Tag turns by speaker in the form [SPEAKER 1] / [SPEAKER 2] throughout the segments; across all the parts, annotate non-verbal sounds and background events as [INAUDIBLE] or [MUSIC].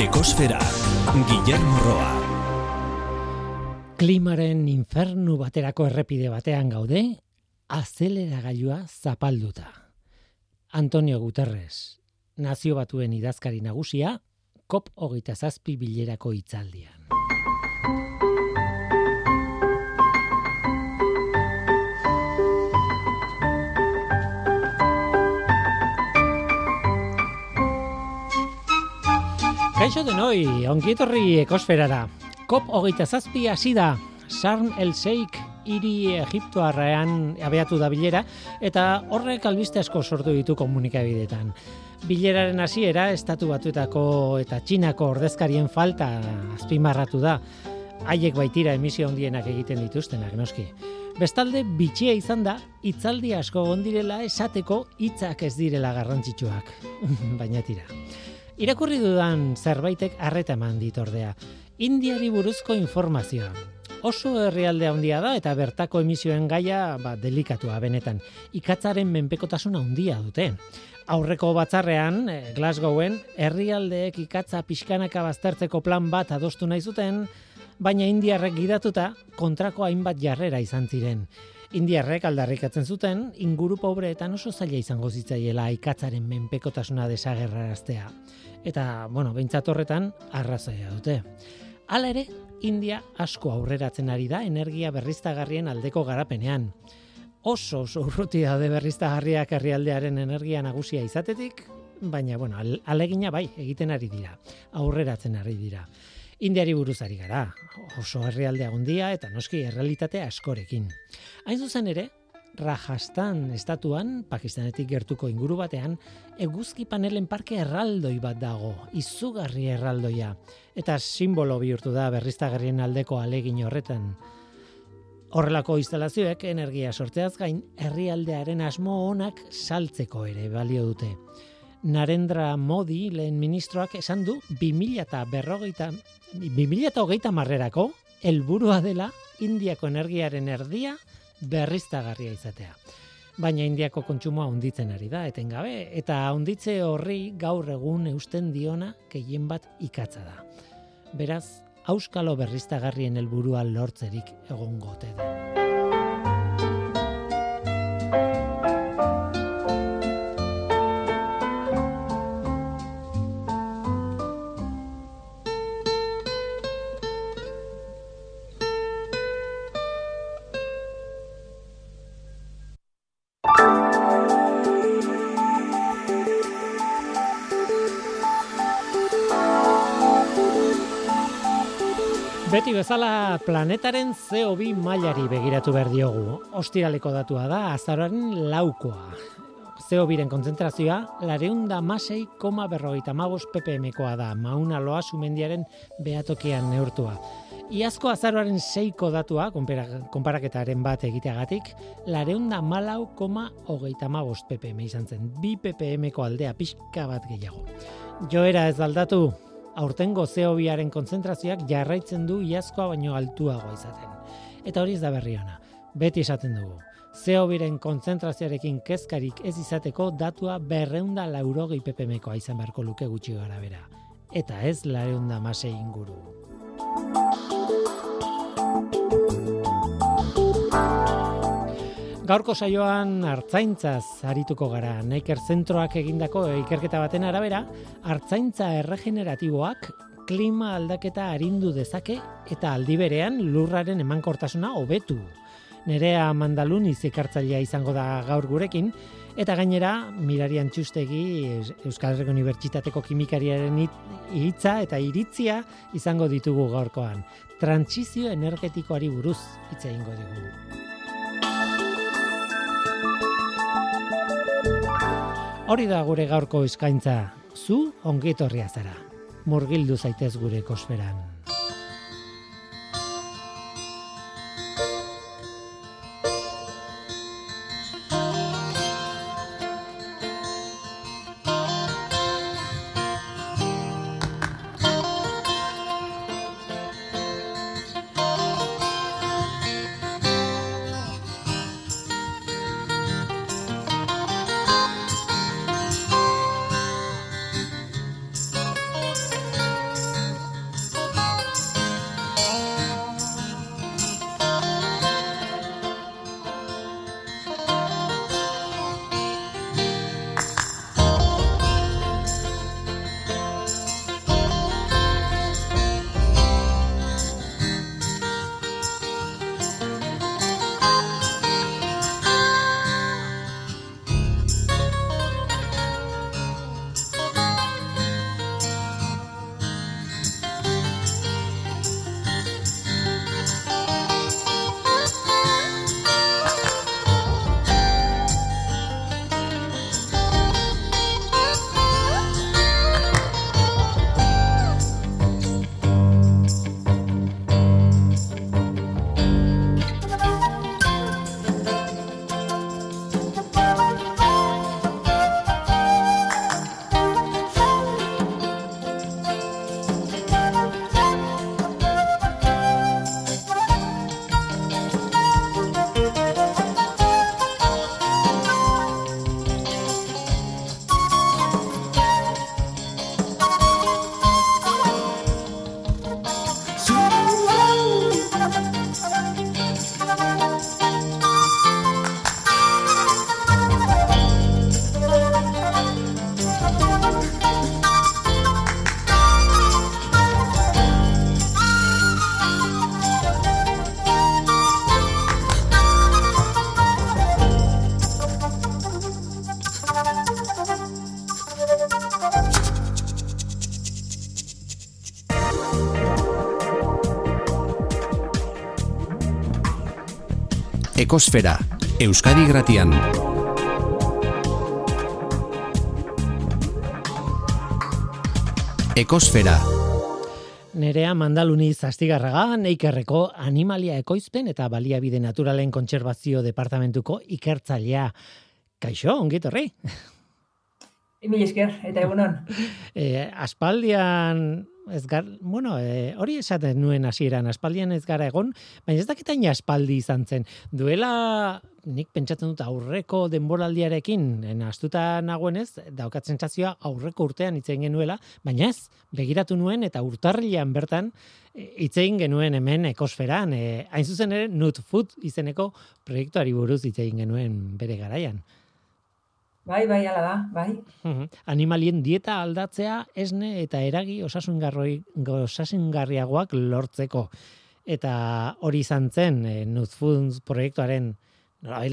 [SPEAKER 1] Ekosfera, Guillermo Roa.
[SPEAKER 2] Klimaren infernu baterako errepide batean gaude, azeleragailua zapalduta. Antonio Guterres, nazio batuen idazkari nagusia, COP hogeita zazpi bilerako itzaldian. Kaixo denoi, ongietorri ekosferara. COP hogeita zazpi hasi da, Sarm el Sheikh hiri Egiptoarrean abeatu da bilera, eta horrek albiste asko sortu ditu komunikabidetan. Bileraren hasiera estatu batuetako eta txinako ordezkarien falta azpimarratu da. Haiek baitira emisio handienak egiten dituztenak, noski. Bestalde, bitxia izan da, itzaldi asko ondirela esateko hitzak ez direla garrantzitsuak. [LAUGHS] Baina tira. Irakurri dudan zerbaitek arreta eman dit ordea. Indiari buruzko informazioa. Oso herrialde handia da eta bertako emisioen gaia ba, delikatua benetan. Ikatzaren menpekotasuna handia dute. Aurreko batzarrean, eh, Glasgowen, herrialdeek ikatza pixkanaka baztertzeko plan bat adostu nahi zuten, baina indiarrek gidatuta kontrako hainbat jarrera izan ziren. Indiarrek aldarrikatzen zuten, inguru pobreetan oso zaila izango zitzaiela ikatzaren menpekotasuna desagerraraztea. Eta, bueno, behintzat horretan, arrazoia dute. Hala ere, India asko aurreratzen ari da energia berriztagarrien aldeko garapenean. Oso oso urruti daude berriztagarriak herrialdearen energia nagusia izatetik, baina bueno, alegina bai egiten ari dira, aurreratzen ari dira. Indiari buruzari gara, oso herrialde handia eta noski errealitate askorekin. Hain zuzen ere, Rajasthan estatuan, Pakistanetik gertuko inguru batean, eguzki panelen parke erraldoi bat dago, izugarri erraldoia, eta simbolo bihurtu da berriztagarrien aldeko alegin horretan. Horrelako instalazioek energia sortzeaz gain, herrialdearen asmo onak saltzeko ere balio dute. Narendra Modi, lehen ministroak, esan du 2000 eta berrogeita, 2000 eta hogeita marrerako, helburua dela Indiako energiaren erdia berriztagarria izatea. Baina Indiako kontsumoa hunditzen ari da etengabe eta hunditze horri gaur egun eusten diona gehien bat ikatza da. Beraz, auskalo berriztagarrien helburua lortzerik egongote da. Beti bezala planetaren CO2 mailari begiratu behar diogu. Ostiraleko datua da, azararen laukoa. CO2-ren konzentrazioa, lareunda masei koma berrogeita magos ppm-koa da, mauna loa sumendiaren behatokian neurtua. Iazko azaroaren seiko datua, konparaketaren bat egiteagatik, lareunda malau koma hogeita magos ppm izan zen, bi ppm-ko aldea pixka bat gehiago. Joera ez aldatu, aurtengo zeobiaren konzentrazioak jarraitzen du iazkoa baino altuago izaten. Eta hori ez da berri ona. Beti esaten dugu. Zeobiren konzentrazioarekin kezkarik ez izateko datua berreunda laurogei ppmkoa izan beharko luke gutxi gara bera. Eta ez lareunda masei inguru. Gaurko saioan hartzaintzaz arituko gara. Neiker zentroak egindako ikerketa baten arabera, hartzaintza erregeneratiboak klima aldaketa arindu dezake eta aldi berean lurraren emankortasuna hobetu. Nerea Mandalun izikartzailea izango da gaur gurekin, eta gainera Mirarian Txustegi Euskal Herriko Unibertsitateko kimikariaren hitza eta iritzia izango ditugu gaurkoan. Trantsizio energetikoari buruz hitz egingo dugu. Hori da gure gaurko eskaintza, zu ongetorria zara. Murgildu zaitez gure kosferan.
[SPEAKER 1] Ekosfera, Euskadi Gratian. Ekosfera.
[SPEAKER 2] Nerea mandaluni zastigarraga, neikerreko animalia ekoizpen eta baliabide naturalen kontserbazio departamentuko ikertzailea. Kaixo, ongit horri?
[SPEAKER 3] Emil esker, eta egunon.
[SPEAKER 2] E, aspaldian ez gar, bueno, e, hori esaten nuen hasieran aspaldian ez gara egon, baina ez dakitain aspaldi izan zen. Duela, nik pentsatzen dut aurreko denboraldiarekin, en astuta nagoenez, daukat sentsazioa aurreko urtean hitzein genuela, baina ez, begiratu nuen eta urtarrilean bertan e, hitzein genuen hemen ekosferan, e, hain zuzen ere, Nut Food izeneko proiektuari buruz hitzein genuen bere garaian.
[SPEAKER 3] Bai, bai, ala da, bai.
[SPEAKER 2] Animalien dieta aldatzea esne eta eragi osasungarriagoak lortzeko. Eta hori izan zen e, proiektuaren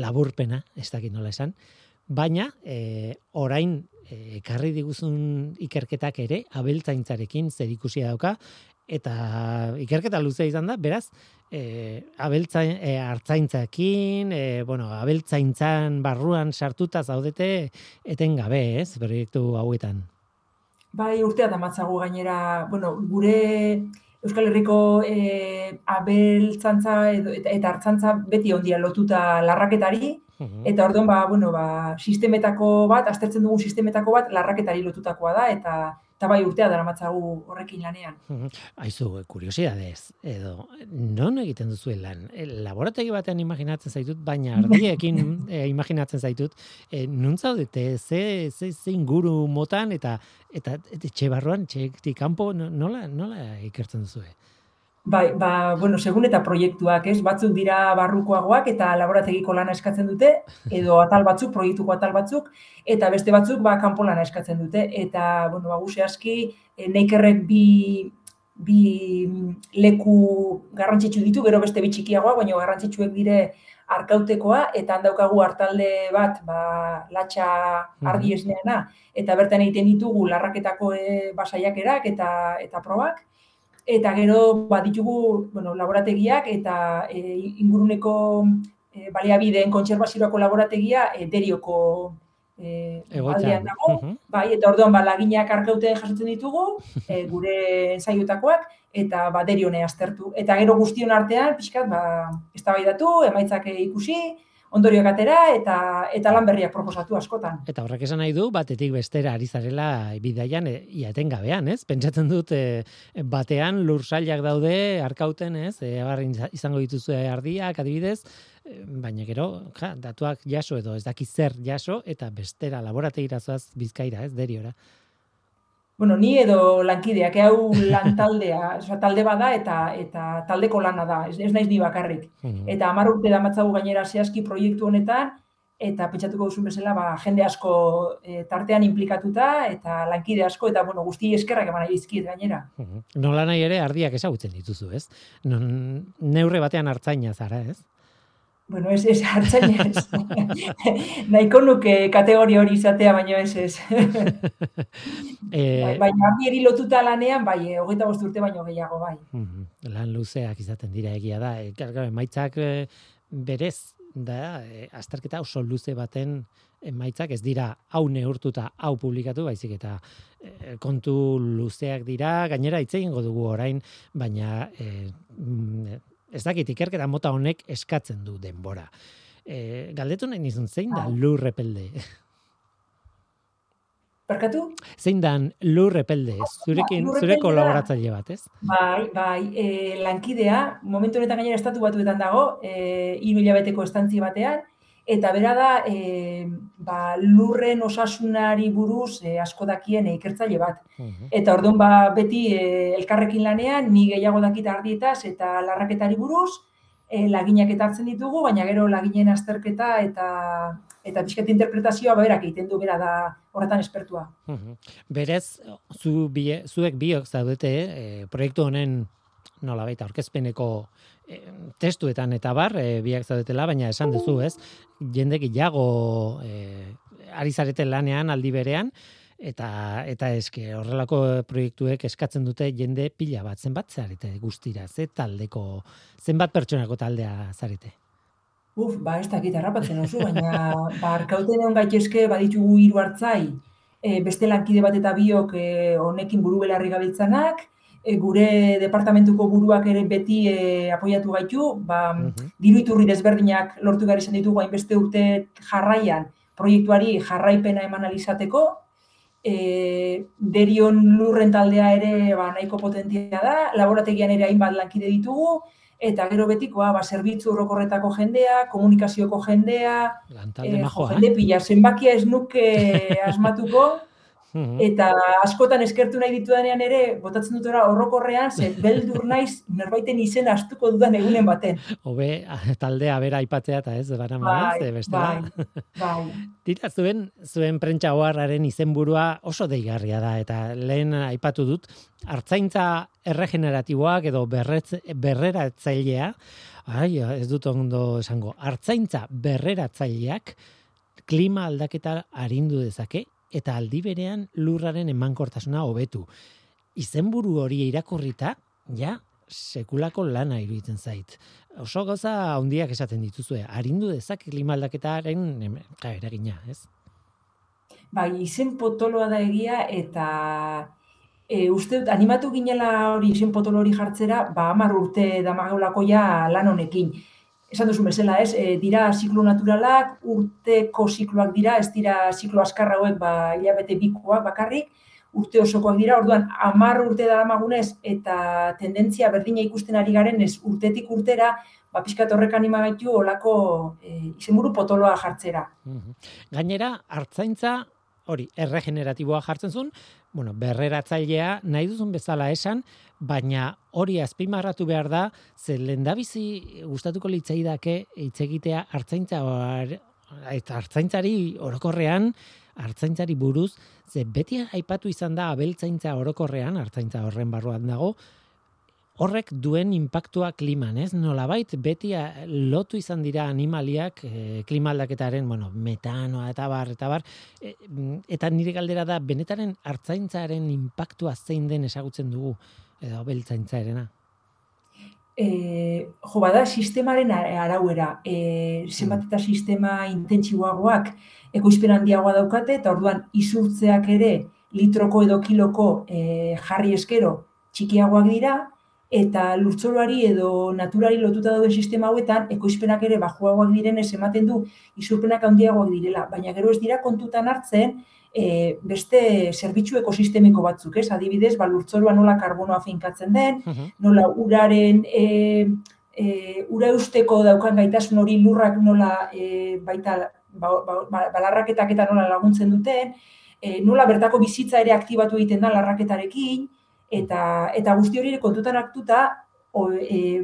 [SPEAKER 2] laburpena, ez dakit nola esan, baina e, orain e, ekarri diguzun ikerketak ere abeltzaintzarekin zer dauka eta ikerketa luze izan da, beraz, e, abeltzain, e, hartzaintzakin, e, bueno, abeltzaintzan barruan sartuta zaudete etengabe, ez, proiektu hauetan.
[SPEAKER 3] Bai, urtea da matzago gainera, bueno, gure Euskal Herriko e, abeltzantza edo, eta, eta hartzantza beti ondia lotuta larraketari, Eta orduan ba, bueno, ba, sistemetako bat, aztertzen dugun sistemetako bat larraketari lotutakoa da eta eta bai urtea daramatzagu horrekin lanean.
[SPEAKER 2] Aizu, kuriosidadez, edo non egiten duzu lan? E, laborategi batean imaginatzen zaitut, baina [LAUGHS] ardiekin e, imaginatzen zaitut, e, nun zaudete, ze, ze, ze inguru motan eta eta etxe barruan, etxe kanpo, nola, nola ikertzen duzu?
[SPEAKER 3] Bai, ba, bueno, segun eta proiektuak, ez? Batzuk dira barrukoagoak eta laborategiko lana eskatzen dute, edo atal batzuk, proiektuko atal batzuk, eta beste batzuk, ba, kanpo lana eskatzen dute. Eta, bueno, baguse aski, e, neikerrek bi, bi leku garrantzitsu ditu, gero beste bi txikiagoa, baina garrantzitsuek dire arkautekoa, eta handaukagu hartalde bat, ba, latxa ardi esneana, eta bertan egiten ditugu larraketako e, basaiakerak eta, eta probak, eta gero bat ditugu bueno, laborategiak eta e, inguruneko e, baliabideen kontserbaziorako laborategia e, derioko e, aldean dago, bai, eta orduan ba, laginak arkauten jasotzen ditugu, e, [LAUGHS] gure ensaiutakoak, eta ba, derione aztertu. Eta gero guztion artean, pixkat, ba, ez emaitzak ikusi, ondorioak atera eta eta lan berriak proposatu askotan.
[SPEAKER 2] Eta horrek esan nahi du batetik bestera ari zarela bidaian e, iaten gabean, ez? Pentsatzen dut e, batean lursailak daude arkauten, ez? E, izango dituzu ardiak adibidez, e, baina gero, ja, datuak jaso edo ez daki zer jaso eta bestera laborategira zoaz Bizkaira, ez? Deriora
[SPEAKER 3] bueno, ni edo lankideak, hau [LAUGHS] lan taldea, oza, talde bada eta eta taldeko lana da, ez, ez naiz ni bakarrik. Mm Eta hamar urte da matzagu gainera zehazki proiektu honetan, eta pentsatuko duzun bezala, ba, jende asko e, tartean implikatuta, eta lankide asko, eta bueno, guzti eskerrak eman izkiet gainera.
[SPEAKER 2] Mm Nola nahi ere, ardiak ezagutzen dituzu, ez? Non, neurre batean hartzaina zara, ez?
[SPEAKER 3] Bueno, ez, ez, hartzen ez. [LAUGHS] Nahiko nuke kategori hori izatea, baina ez ez. [LAUGHS] eh, bai, bai, lotuta lanean, bai, eh, hogeita bost urte baino gehiago, bai.
[SPEAKER 2] lan luzeak izaten dira egia da. E, maitzak e, berez, da, e, azterketa oso luze baten emaitzak ez dira hau neurtuta hau publikatu baizik eta kontu luzeak dira gainera hitze egingo dugu orain baina e, ez dakit ikerketa mota honek eskatzen du denbora. E, galdetu nahi nizun, zein da lur repelde?
[SPEAKER 3] Barkatu?
[SPEAKER 2] Zein da lur repelde? Zurekin, zure kolaboratzaile bat, ez?
[SPEAKER 3] Bai, bai, e, lankidea, momentu honetan gainera estatu batuetan dago, e, iru hilabeteko estantzi batean, eta bera da e, ba, lurren osasunari buruz e, asko dakien ikertzaile bat. Eta orduan ba, beti e, elkarrekin lanean, ni gehiago dakit ardietaz eta larraketari buruz, e, laginak eta hartzen ditugu, baina gero laginen azterketa eta eta pixket interpretazioa berak egiten du bera da horretan espertua.
[SPEAKER 2] Berez, zu, bie, zuek biok zaudete e, proiektu honen nola baita, orkezpeneko testuetan eta bar, e, biak zaudetela, baina esan duzu, ez? Jendek jago e, ari zarete lanean aldi berean, eta eta eske horrelako proiektuek eskatzen dute jende pila bat zenbat zarete guztira ze taldeko zenbat pertsonako taldea zarete
[SPEAKER 3] Uf, ba, ez dakit harrapatzen oso, baina [LAUGHS] ba, arkauten egon gaitezke baditugu hiru hartzai, e, beste lankide bat eta biok e, honekin buru belarri gabiltzanak, e, gure departamentuko buruak ere beti e, apoiatu gaitu, ba, mm diru iturri desberdinak lortu behar izan ditugu hainbeste urte jarraian proiektuari jarraipena eman alizateko, e, derion lurren taldea ere ba, nahiko potentia da, laborategian ere hainbat lankide ditugu, eta gero betikoa, ba, zerbitzu horrokorretako jendea, komunikazioko jendea,
[SPEAKER 2] eh,
[SPEAKER 3] jende pila, zenbakia ez nuke [LAUGHS] asmatuko, Mhm. Eta askotan eskertu nahi ditudanean ere, botatzen dut ora horrokorrean, ze [LAUGHS] beldur naiz norbaiten izen astuko dudan egunen baten.
[SPEAKER 2] Hobe taldea bera aipatzea eta ez, bara bai, ze bestela. Bai, bai. [LAUGHS] Tira, zuen, zuen prentsa hoarraren izenburua oso deigarria da, eta lehen aipatu dut, hartzaintza erregeneratiboak edo berretz, berreratzailea, ai, ez dut ondo esango, hartzaintza berreratzaileak klima aldaketa arindu dezake, eta aldi berean lurraren emankortasuna hobetu. Izenburu hori irakurrita, ja, sekulako lana iruditzen zait. Oso goza handiak esaten dituzue, arindu dezak klimaldaketaren eragina, ez?
[SPEAKER 3] Bai, izen potoloa da egia eta e, uste dut, animatu ginela hori izen potolo hori jartzera, ba, amar urte damagaulako ja lan honekin esan duzu bezala, ez, e, dira ziklo naturalak, urteko zikloak dira, ez dira ziklo azkar hauek ba hilabete bikoak bakarrik, urte osokoak dira. Orduan 10 urte da magunez eta tendentzia berdina ikusten ari garen ez urtetik urtera, ba pizkat horrek anima gaitu holako e, izenburu potoloa jartzera.
[SPEAKER 2] Gainera, hartzaintza hori erregeneratiboa jartzen zuen, bueno, berreratzailea nahi duzun bezala esan, baina hori azpimarratu behar da, ze lendabizi gustatuko litzaidake hitz egitea hartzaintza eta hartzaintzari orokorrean hartzaintzari buruz, ze beti aipatu izan da abeltzaintza orokorrean, hartzaintza horren barruan dago, horrek duen impactua kliman, ez? Nolabait beti eh, lotu izan dira animaliak e, klima aldaketaren, bueno, metanoa eta bar eta bar e, eta nire galdera da benetaren hartzaintzaren impactua zein den ezagutzen dugu edo beltzaintzarena.
[SPEAKER 3] Eh, jo bada sistemaren arauera, eh zenbat eta sistema intentsiboagoak ekoizpen handiagoa daukate eta orduan isurtzeak ere litroko edo kiloko eh, jarri eskero txikiagoak dira, eta lurtzoroari edo naturari lotuta dauden sistema hauetan ekoizpenak ere bajuagoak direnez ematen du isurpenak handiagoak direla, baina gero ez dira kontutan hartzen e, beste zerbitzu ekosistemiko batzuk, ez? Adibidez, ba lurtzoroa nola karbonoa finkatzen den, nola uraren e, e, ura usteko daukan gaitasun hori lurrak nola e, baita ba, ba, ba, balarraketak eta nola laguntzen duten, e, nola bertako bizitza ere aktibatu egiten da larraketarekin, eta eta guzti hori kontutan hartuta o, e,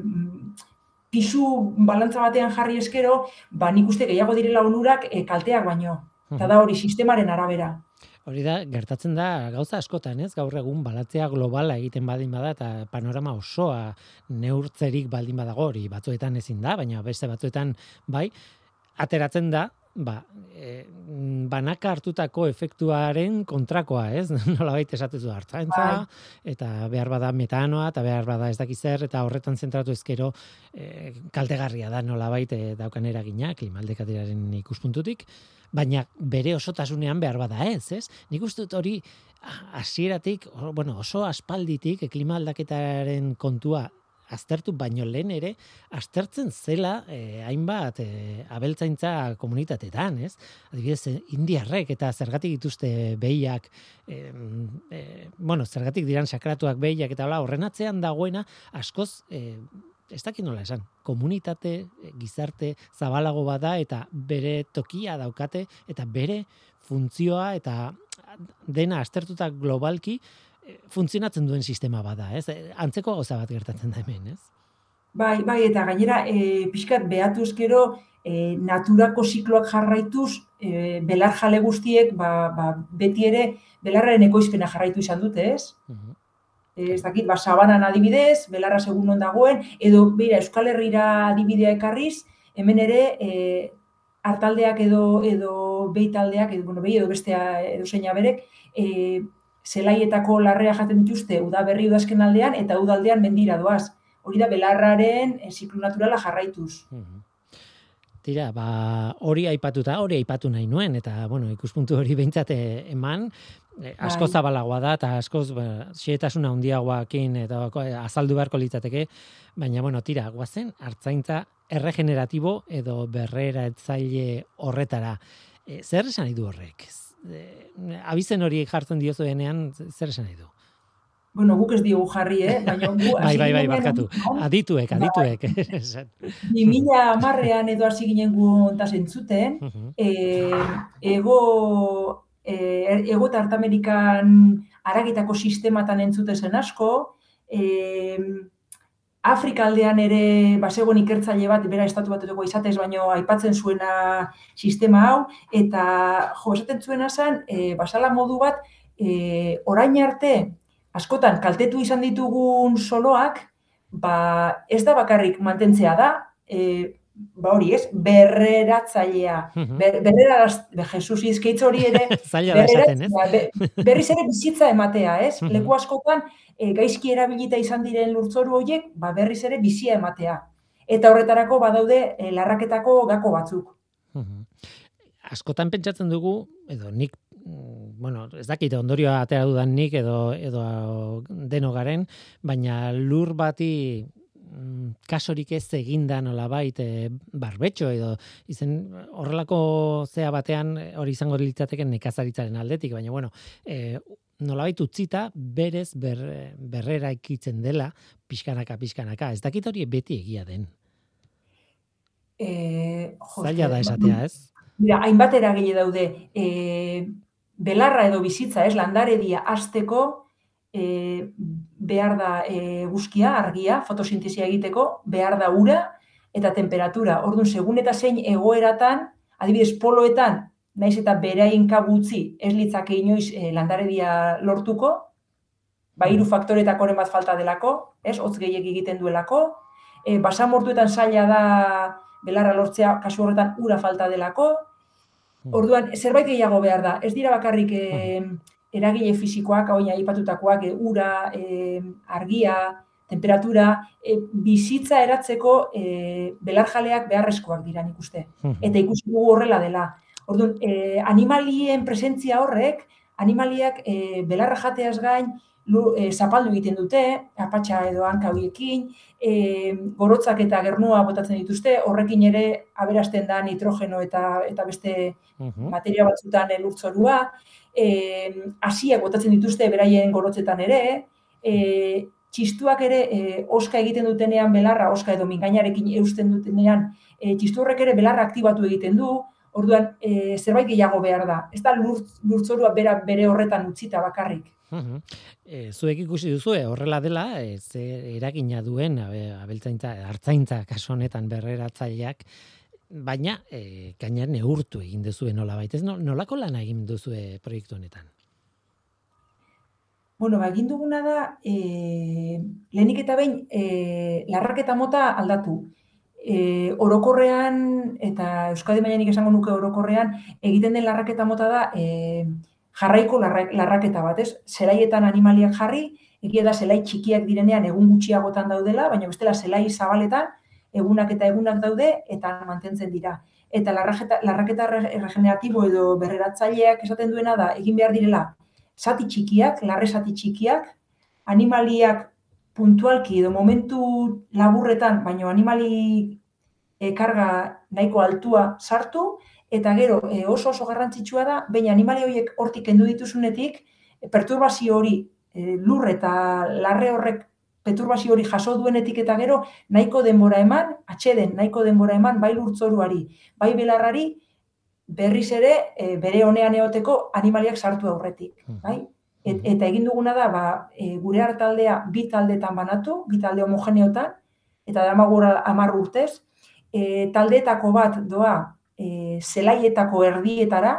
[SPEAKER 3] pisu balantza batean jarri eskero, ba nik uste gehiago direla onurak e, kalteak baino. Eta da hori sistemaren arabera.
[SPEAKER 2] Hori da, gertatzen da gauza askotan, ez? Gaur egun balatzea globala egiten badin bada eta panorama osoa neurtzerik baldin badago hori batzuetan ezin da, baina beste batzuetan bai, ateratzen da ba, e, banaka hartutako efektuaren kontrakoa, ez? [LAUGHS] Nola baita esatezu hartzaintza, bai. eta behar bada metanoa, eta behar bada ez dakizer, eta horretan zentratu ezkero e, kaltegarria da nola baita e, daukan eragina, klimaldekatiraren ikuspuntutik, baina bere osotasunean behar bada ez, ez? Nik uste dut hori hasieratik, bueno, oso aspalditik, klima aldaketaren kontua aztertu baino lehen ere aztertzen zela eh, hainbat eh, abeltzaintza komunitatetan, ez? Adibidez, eh, indiarrek eta zergatik dituzte behiak, eh, bueno, zergatik diran sakratuak behiak eta hola, horren atzean dagoena askoz eh, ez dakit nola esan, komunitate, eh, gizarte, zabalago bada eta bere tokia daukate eta bere funtzioa eta dena aztertuta globalki funtzionatzen duen sistema bada, ez? Antzeko gauza bat gertatzen da hemen, ez?
[SPEAKER 3] Bai, bai, eta gainera, e, pixkat behatuz gero, e, naturako zikloak jarraituz, e, belar jale guztiek, ba, ba, beti ere, belarraren ekoizpena jarraitu izan dute, ez? Uh Ez dakit, ba, sabanan adibidez, belarra segun non dagoen, edo, beira, Euskal Herriera adibidea ekarriz, hemen ere, e, hartaldeak edo, edo behitaldeak, edo, bueno, behi edo bestea edo zeina berek, e, zelaietako larrea jaten dituzte uda berri udazken aldean eta udaldean mendira doaz. Hori da belarraren ziklo naturala jarraituz.
[SPEAKER 2] Tira, ba, hori aipatuta, hori aipatu nahi nuen, eta, bueno, ikuspuntu hori behintzat eh, eman, eh, asko
[SPEAKER 3] Bai.
[SPEAKER 2] zabalagoa da, eta askoz, ba, xietasuna handiagoakin, eta eh, azaldu beharko litzateke, baina, bueno, tira, guazen, hartzaintza erregeneratibo edo berrera etzaile horretara. E, zer esan nahi du horrek? E, abizen hori jartzen diozuenean, zer esan nahi du?
[SPEAKER 3] Bueno, guk ez diogu jarri, eh? [LAUGHS] Baina gu
[SPEAKER 2] Bai, bai, bai,
[SPEAKER 3] ginen
[SPEAKER 2] barkatu. Adituek,
[SPEAKER 3] Bai.
[SPEAKER 2] adituek. Esan.
[SPEAKER 3] 2000 hamarrean edo hasi ginen gu honta zentzuten, eh, ego, eh, ego eta Artamerikan aragitako sistematan entzute zen asko, eh, Afrika aldean ere basegoen ikertzaile bat, bera estatu batetako izatez, baino aipatzen zuena sistema hau, eta jo, esaten zuena zen, e, basala modu bat, e, orain arte, askotan kaltetu izan ditugun soloak, ba, ez da bakarrik mantentzea da, e, ba hori ez, berreratzailea.
[SPEAKER 2] Mhm.
[SPEAKER 3] Ber, berreraz, be, Jesus izkeitz hori ere, [LAUGHS]
[SPEAKER 2] esaten, ez?
[SPEAKER 3] Be- berriz ere bizitza ematea, ez?
[SPEAKER 2] Mhm.
[SPEAKER 3] Leku askotan e, gaizki erabilita izan diren lurtzoru horiek, ba berriz ere bizia ematea. Eta horretarako badaude e, larraketako gako batzuk.
[SPEAKER 2] Mhm. Askotan pentsatzen dugu, edo nik, mm, bueno, ez dakit ondorioa atera dudan nik edo, edo deno garen, baina lur bati kasorik ez eginda nolabait e, barbetxo edo izen horrelako zea batean eh, hori izango litzateke nekazaritzaren aldetik, baina bueno, e, nolabait utzita berez ber, berrera ikitzen dela pixkanaka, pixkanaka. Ez dakit hori beti egia den.
[SPEAKER 3] E, jo,
[SPEAKER 2] Zaila da
[SPEAKER 3] eske,
[SPEAKER 2] esatea, ez?
[SPEAKER 3] Mira, hainbat eragile daude. E, belarra edo bizitza, ez, landaredia hasteko e, behar da e, guzkia, argia, fotosintesia egiteko, behar da ura eta temperatura. Orduan, segun eta zein egoeratan, adibidez poloetan, naiz eta beraien kabutzi ez litzake inoiz e, landaredia lortuko, ba hiru faktoretakoren bat falta delako, ez, hotz gehiegi egiten duelako, e, basamortuetan zaila da belarra lortzea kasu horretan ura falta delako, Orduan, zerbait gehiago behar da. Ez dira bakarrik e, eragile fisikoak, hau aipatutakoak, e, ura, e, argia, temperatura, e, bizitza eratzeko e, belarjaleak beharrezkoak dira nik uste.
[SPEAKER 2] Mhm.
[SPEAKER 3] Eta ikusi dugu horrela dela. Orduan, e, animalien presentzia horrek, animaliak e, belarra jateaz gain, lu, e, zapaldu egiten dute, apatxa edo hanka horiekin, e, gorotzak eta gernua botatzen dituzte, horrekin ere aberasten da nitrogeno eta eta beste
[SPEAKER 2] Mhm.
[SPEAKER 3] materia batzutan elurtzorua, e, hasiak botatzen dituzte beraien gorotzetan ere, e, txistuak ere e, oska egiten dutenean belarra, oska edo mingainarekin eusten dutenean, e, txisturrek ere belarra aktibatu egiten du, orduan e, zerbait gehiago behar da. Ez da lur, lurtzorua bera, bere horretan utzita bakarrik.
[SPEAKER 2] E, zuek ikusi duzu horrela dela, e, ze eragina duen abe, abeltzaintza, hartzaintza kasu honetan berreratzaileak, baina e, gainera neurtu egin duzue nola baitez, no, nolako lana egin duzue proiektu honetan?
[SPEAKER 3] Bueno, ba, egin duguna da, e, lehenik eta behin, e, larraketa mota aldatu. E, orokorrean, eta Euskadi mailanik esango nuke orokorrean, egiten den larraketa mota da, e, jarraiko larra, larraketa bat, ez? Zelaietan animaliak jarri, egia da zelai txikiak direnean egun gutxiagotan daudela, baina bestela zelai zabaletan egunak eta egunak daude eta mantentzen dira. Eta larraketa, larraketa erregeneratibo edo berreratzaileak esaten duena da, egin behar direla, zati txikiak, larre zati txikiak, animaliak puntualki edo momentu laburretan, baino animali e, karga nahiko altua sartu, eta gero e, oso oso garrantzitsua da, baina animali horiek hortik kendu dituzunetik, perturbazio hori e, lur eta larre horrek perturbazio hori jaso duenetik eta gero nahiko denbora eman, atxeden nahiko denbora eman bai lurtzoruari, bai belarrari, berriz ere e, bere honean eoteko animaliak sartu aurretik, bai? Et, eta egin duguna da, ba, e, gure hartaldea bi taldetan banatu, bi talde homogeneotan, eta damagura amar urtez, e, taldeetako bat doa e, zelaietako erdietara,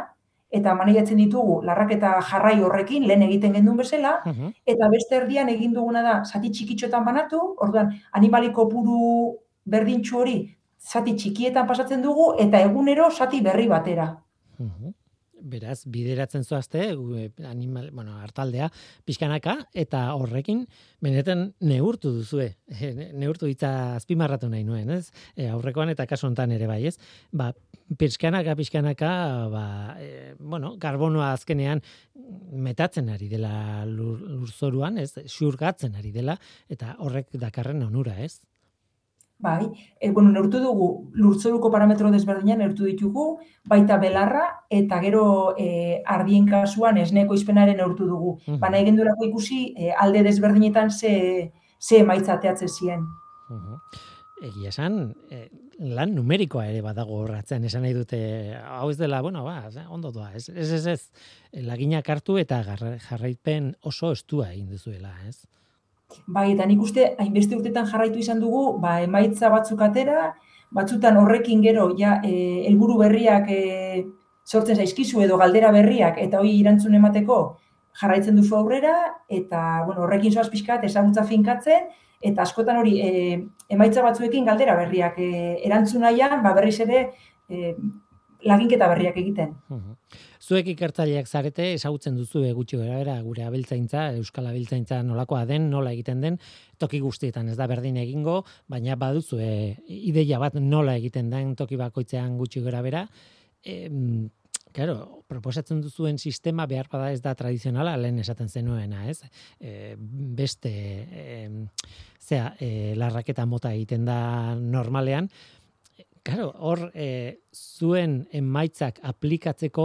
[SPEAKER 3] eta maneiatzen ditugu larraketa jarrai horrekin, lehen egiten gendun bezala,
[SPEAKER 2] Mhm.
[SPEAKER 3] eta beste erdian egin duguna da zati txikitxoetan banatu, orduan animali kopuru berdintxu hori zati txikietan pasatzen dugu, eta egunero zati berri batera.
[SPEAKER 2] Mhm. beraz, bideratzen zoazte, animal, bueno, hartaldea, pixkanaka, eta horrekin, benetan neurtu duzue, [LAUGHS] neurtu hitza azpimarratu nahi nuen, ez? E, aurrekoan eta kasu hontan ere bai, ez? Ba, pixkanaka, pixkanaka, ba, e, bueno, karbonoa azkenean metatzen ari dela lurzoruan, ez? Xurgatzen ari dela, eta horrek dakarren onura, ez?
[SPEAKER 3] Bai, e, bueno, neurtu dugu lurtzoruko parametro desberdinak neurtu ditugu, baita belarra eta gero e, ardien kasuan esneko izpenaren neurtu dugu. -huh. Baina egin ikusi e, alde desberdinetan ze, ze emaitza teatzen ziren.
[SPEAKER 2] Uh Egia esan, e, lan numerikoa ere badago horratzen, esan nahi dute, hau ez dela, bueno, ba, ondo doa, ez, ez, ez, ez, laginak hartu eta jarraipen oso estua egin duzuela, ez?
[SPEAKER 3] Bai, eta nik uste, hainbeste urtetan jarraitu izan dugu, ba, emaitza batzuk atera, batzutan horrekin gero, ja, e, elburu berriak e, sortzen zaizkizu edo galdera berriak, eta hori irantzun emateko jarraitzen duzu aurrera, eta, bueno, horrekin zoaz pixkat, ezagutza finkatzen, eta askotan hori, e, emaitza batzuekin galdera berriak e, erantzun nahian, ba, berriz ere, e, laginketa berriak egiten.
[SPEAKER 2] Zuek ikertzaileak zarete, ezagutzen duzu gutxi gara gure abiltzaintza, euskal abiltzaintza nolakoa den, nola egiten den, toki guztietan ez da berdin egingo, baina baduzu e, ideia bat nola egiten den toki bakoitzean gutxi gara bera. E, claro, proposatzen duzuen sistema behar bada ez da tradizionala, lehen esaten zenuena, ez? E, beste, e, zera, e, larraketa mota egiten da normalean, Claro, hor e, zuen emaitzak aplikatzeko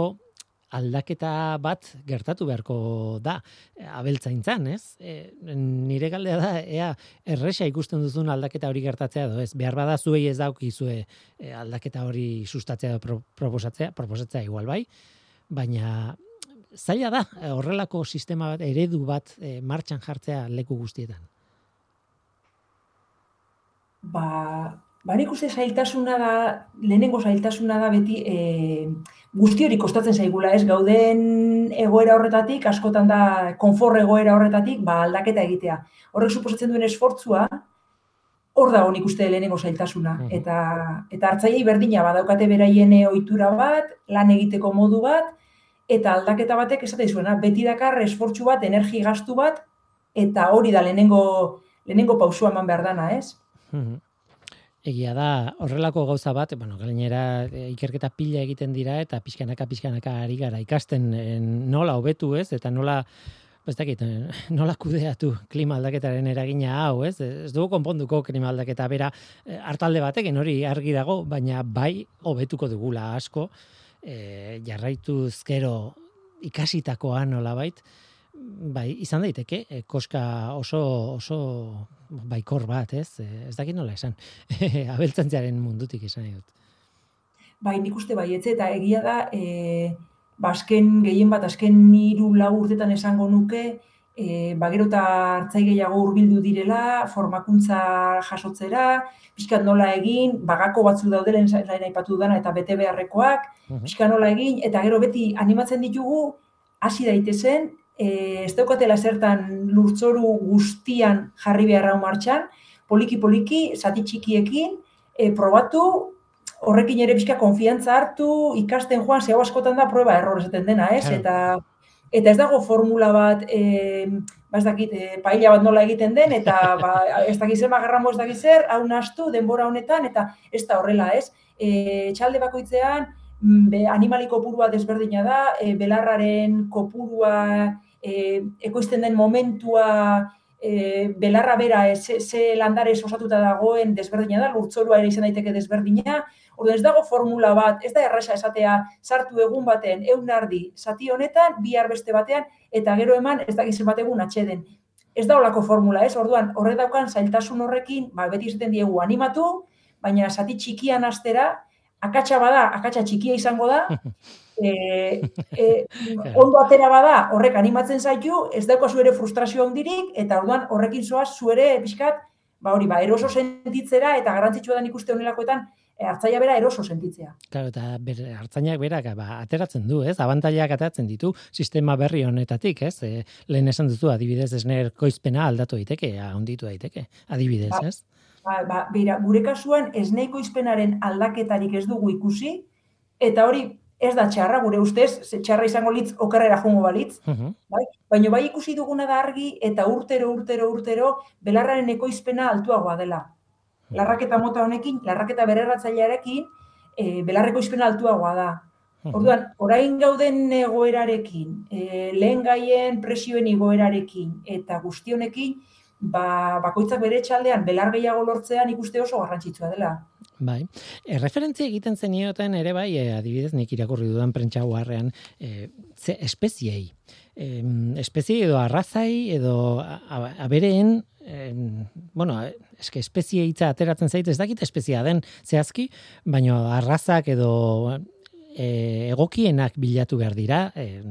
[SPEAKER 2] aldaketa bat gertatu beharko da eh, abeltzaintzan, ez? E, nire galdea da ea erresa ikusten duzun aldaketa hori gertatzea edo ez? Behar bada zuei ez dauki zue e, aldaketa hori sustatzea edo proposatzea, proposatzea igual bai, baina zaila da horrelako sistema bat, eredu bat e, martxan jartzea leku guztietan.
[SPEAKER 3] Ba, ba nik uste zailtasuna da, lehenengo zailtasuna da beti e, guzti hori kostatzen zaigula, ez gauden egoera horretatik, askotan da konfor egoera horretatik, ba aldaketa egitea. Horrek suposatzen duen esfortzua, hor da honik uste lehenengo zailtasuna. Eta, eta hartzaiei berdina badaukate beraien ohitura bat, lan egiteko modu bat, eta aldaketa batek esate zuena, beti dakar esfortzu bat, energi gastu bat, eta hori da lehenengo, lehenengo pausua eman behar dana, ez?
[SPEAKER 2] Egia da, horrelako gauza bat, bueno, gainera e, ikerketa pila egiten dira eta pixkanaka pixkanaka ari gara ikasten nola hobetu, ez? Eta nola ez dakit, eh, [LAUGHS] nola kudeatu klima aldaketaren eragina hau, ez? Ez dugu konponduko klima aldaketa bera hartalde batekin hori argi dago, baina bai hobetuko dugula asko, e, jarraituz gero ikasitakoa nola bait, bai, izan daiteke, e, koska oso, oso baikor bat, ez? E, ez dakit nola esan. [LAUGHS] Abeltzantziaren mundutik esan dut.
[SPEAKER 3] Bai, nik uste bai, etze, eta egia da, e, basken ba, gehien bat, azken niru lau urtetan esango nuke, e, bagero eta hartzai gehiago urbildu direla, formakuntza jasotzera, pixkat nola egin, bagako batzu daudelen zain aipatu dana eta bete beharrekoak, pixkat nola egin, eta gero beti animatzen ditugu, hasi daitezen, e, ez daukatela zertan lurtzoru guztian jarri beharra martxan, poliki-poliki, zati txikiekin, e, probatu, horrekin ere bizka konfiantza hartu, ikasten joan, zehau askotan da, prueba error esaten dena, ez? Eta, eta ez dago formula bat, e, ba ez dakit, e, paella bat nola egiten den, eta ba, ez dakit zer magarramo ez dakit zer, hau nastu, denbora honetan, eta ez da horrela, ez? E, txalde bakoitzean, be, animaliko kopurua desberdina da, e, belarraren kopurua e, ekoizten den momentua e, belarra bera e, ze, ze landare osatuta dagoen desberdina da, lurtzorua ere izan daiteke desberdina, Orduan ez dago formula bat, ez da erresa esatea sartu egun baten eun ardi zati honetan, bihar beste batean, eta gero eman ez da gizien bat egun atxeden. Ez da olako formula, ez? Orduan, horre daukan zailtasun horrekin, ba, beti izaten diegu animatu, baina zati txikian astera, akatsa bada, akatsa txikia izango da, e, [LAUGHS] e, ondo atera bada, horrek animatzen zaitu, ez dauko ere frustrazio handirik, eta orduan horrekin zoaz zuere pixkat, ba hori, ba, eroso sentitzera, eta garantzitsua da ikuste honelakoetan, e, hartzaia bera eroso sentitzea.
[SPEAKER 2] Claro, eta ber, hartzainak berak ba, ateratzen du, ez? Abantailak ateratzen ditu sistema berri honetatik, ez? E, lehen esan duzu, adibidez, esner koizpena aldatu daiteke, onditu daiteke, adibidez, ba, ez?
[SPEAKER 3] Ba, ba, bera, gure kasuan, esneiko izpenaren aldaketarik ez dugu ikusi, eta hori ez da txarra, gure ustez, ze txarra izango litz okerrera jongo balitz,
[SPEAKER 2] Mhm.
[SPEAKER 3] bai? Baina bai ikusi duguna da argi eta urtero, urtero, urtero, belarraren ekoizpena altuagoa dela. Larraketa mota honekin, larraketa bererratzailearekin, e, belarreko izpena altuagoa da.
[SPEAKER 2] Mhm.
[SPEAKER 3] Orduan, orain gauden egoerarekin, e, lehen gaien presioen igoerarekin eta guzti honekin, ba, bakoitzak bere txaldean belar gehiago lortzean ikuste oso garrantzitsua dela.
[SPEAKER 2] Bai. E, referentzia egiten zenioten ere bai, e, adibidez, nik irakurri dudan prentsa guarrean, e, ze espeziei. E, espezie edo arrazai edo abereen, e, bueno, eske espezie hitza ateratzen zait, ez dakit espezia den zehazki, baina arrazak edo e, egokienak bilatu behar dira, e,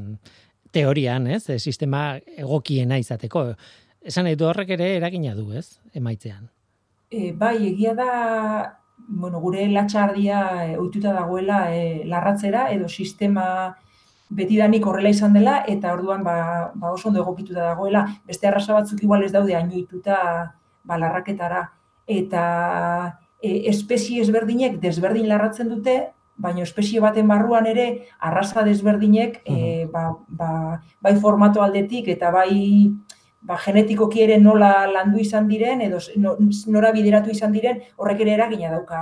[SPEAKER 2] teorian, ez, sistema egokiena izateko. Esan nahi du horrek ere eragina du, ez, emaitzean.
[SPEAKER 3] E, bai, egia da, bueno, gure latxardia e, ohituta dagoela e, larratzera edo sistema betidanik horrela izan dela eta orduan ba, ba oso ondo egokituta dagoela. Beste arrasa batzuk igual ez daude ainoituta ba, larraketara. Eta e, espezie ezberdinek desberdin larratzen dute, baina espezie baten barruan ere arraza desberdinek e, ba, ba, bai formato aldetik eta bai ba, genetikoki ere nola landu izan diren, edo nora bideratu izan diren, horrek ere eragina dauka